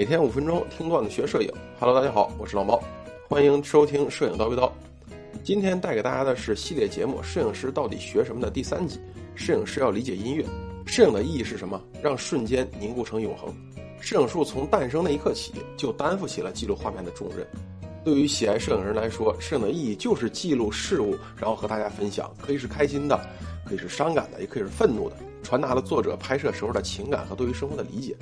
每天五分钟听段子学摄影。Hello，大家好，我是老猫，欢迎收听《摄影叨逼叨》。今天带给大家的是系列节目《摄影师到底学什么》的第三集。摄影师要理解音乐，摄影的意义是什么？让瞬间凝固成永恒。摄影术从诞生那一刻起，就担负起了记录画面的重任。对于喜爱摄影人来说，摄影的意义就是记录事物，然后和大家分享，可以是开心的，可以是伤感的，也可以是愤怒的。传达了作者拍摄时候的情感和对于生活的理解。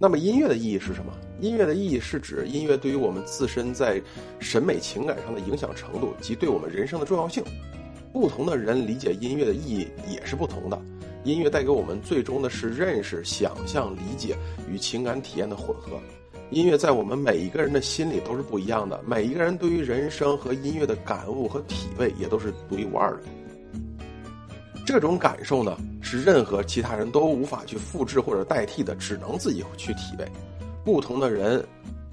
那么音乐的意义是什么？音乐的意义是指音乐对于我们自身在审美情感上的影响程度及对我们人生的重要性。不同的人理解音乐的意义也是不同的。音乐带给我们最终的是认识、想象、理解与情感体验的混合。音乐在我们每一个人的心里都是不一样的，每一个人对于人生和音乐的感悟和体味也都是独一无二的。这种感受呢，是任何其他人都无法去复制或者代替的，只能自己去体味。不同的人，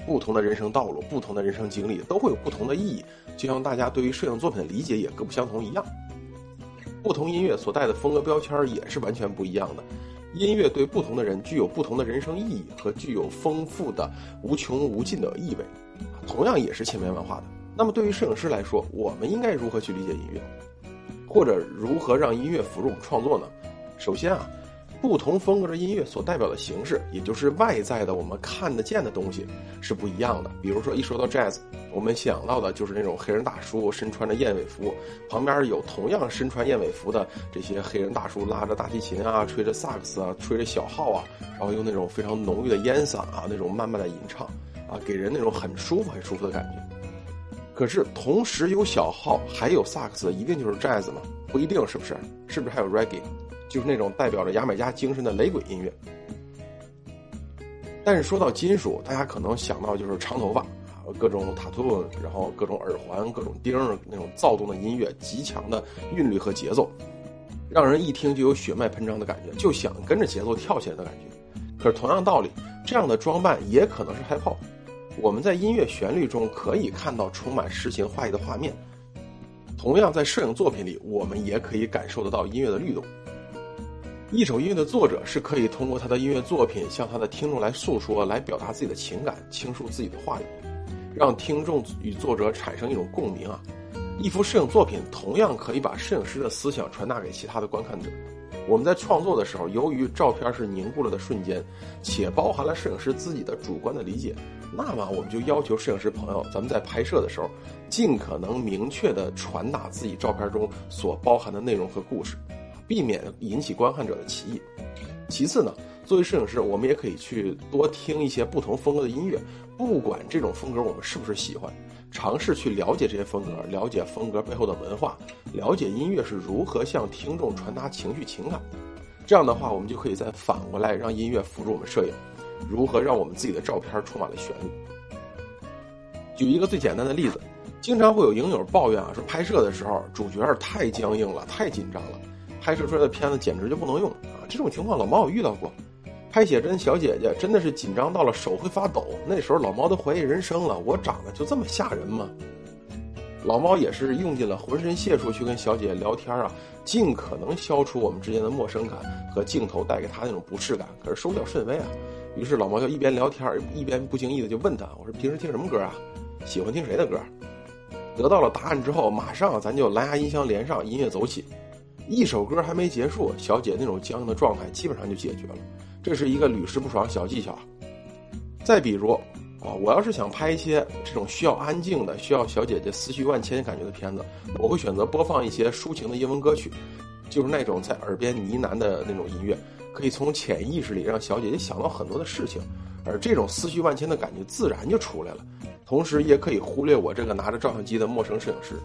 不同的人生道路，不同的人生经历，都会有不同的意义。就像大家对于摄影作品的理解也各不相同一样。不同音乐所带的风格标签也是完全不一样的。音乐对不同的人具有不同的人生意义和具有丰富的无穷无尽的意味，同样也是千变万化的。那么对于摄影师来说，我们应该如何去理解音乐？或者如何让音乐辅助我们创作呢？首先啊，不同风格的音乐所代表的形式，也就是外在的我们看得见的东西是不一样的。比如说，一说到 jazz，我们想到的就是那种黑人大叔身穿着燕尾服，旁边有同样身穿燕尾服的这些黑人大叔拉着大提琴啊，吹着萨克斯啊，吹着小号啊，然后用那种非常浓郁的烟嗓啊，那种慢慢的吟唱啊，给人那种很舒服、很舒服的感觉。可是同时有小号还有萨克斯，一定就是 jazz 吗？不一定，是不是？是不是还有 reggae，就是那种代表着牙买加精神的雷鬼音乐？但是说到金属，大家可能想到就是长头发啊，各种塔图，然后各种耳环、各种钉儿，那种躁动的音乐，极强的韵律和节奏，让人一听就有血脉喷张的感觉，就想跟着节奏跳起来的感觉。可是同样道理，这样的装扮也可能是 hip hop。我们在音乐旋律中可以看到充满诗情画意的画面，同样在摄影作品里，我们也可以感受得到音乐的律动。一首音乐的作者是可以通过他的音乐作品向他的听众来诉说、来表达自己的情感、倾诉自己的话语，让听众与作者产生一种共鸣啊！一幅摄影作品同样可以把摄影师的思想传达给其他的观看者。我们在创作的时候，由于照片是凝固了的瞬间，且包含了摄影师自己的主观的理解，那么我们就要求摄影师朋友，咱们在拍摄的时候，尽可能明确的传达自己照片中所包含的内容和故事，避免引起观看者的歧义。其次呢，作为摄影师，我们也可以去多听一些不同风格的音乐，不管这种风格我们是不是喜欢。尝试去了解这些风格，了解风格背后的文化，了解音乐是如何向听众传达情绪情感。这样的话，我们就可以再反过来让音乐辅助我们摄影，如何让我们自己的照片充满了旋律。举一个最简单的例子，经常会有影友抱怨啊，说拍摄的时候主角太僵硬了，太紧张了，拍摄出来的片子简直就不能用啊。这种情况老猫有遇到过。拍写真小姐姐真的是紧张到了手会发抖，那时候老猫都怀疑人生了，我长得就这么吓人吗？老猫也是用尽了浑身解数去跟小姐姐聊天啊，尽可能消除我们之间的陌生感和镜头带给她那种不适感，可是收效甚微啊。于是老毛就一边聊天一边不经意的就问他：“我说平时听什么歌啊？喜欢听谁的歌？”得到了答案之后，马上咱就蓝牙音箱连上，音乐走起。一首歌还没结束，小姐那种僵硬的状态基本上就解决了。这是一个屡试不爽小技巧。再比如，啊，我要是想拍一些这种需要安静的、需要小姐姐思绪万千感觉的片子，我会选择播放一些抒情的英文歌曲，就是那种在耳边呢喃的那种音乐，可以从潜意识里让小姐姐想到很多的事情，而这种思绪万千的感觉自然就出来了。同时，也可以忽略我这个拿着照相机的陌生摄影师。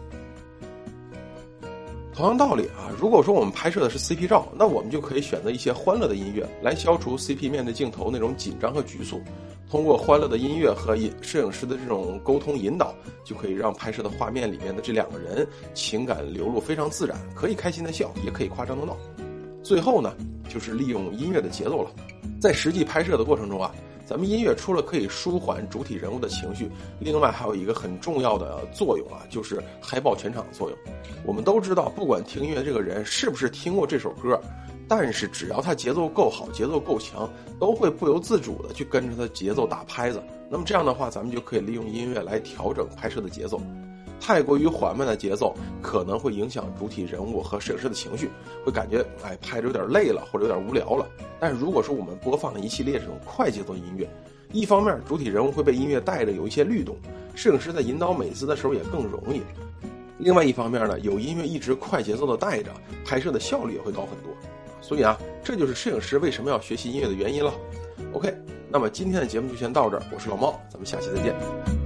同样道理啊，如果说我们拍摄的是 CP 照，那我们就可以选择一些欢乐的音乐来消除 CP 面对镜头那种紧张和局促。通过欢乐的音乐和影摄影师的这种沟通引导，就可以让拍摄的画面里面的这两个人情感流露非常自然，可以开心的笑，也可以夸张的闹。最后呢，就是利用音乐的节奏了，在实际拍摄的过程中啊。咱们音乐除了可以舒缓主体人物的情绪，另外还有一个很重要的作用啊，就是嗨爆全场的作用。我们都知道，不管听音乐这个人是不是听过这首歌，但是只要他节奏够好，节奏够强，都会不由自主的去跟着他节奏打拍子。那么这样的话，咱们就可以利用音乐来调整拍摄的节奏。太过于缓慢的节奏可能会影响主体人物和摄影师的情绪，会感觉哎拍着有点累了或者有点无聊了。但是如果说我们播放了一系列这种快节奏音乐，一方面主体人物会被音乐带着有一些律动，摄影师在引导美姿的时候也更容易。另外一方面呢，有音乐一直快节奏的带着，拍摄的效率也会高很多。所以啊，这就是摄影师为什么要学习音乐的原因了。OK，那么今天的节目就先到这儿，我是老猫，咱们下期再见。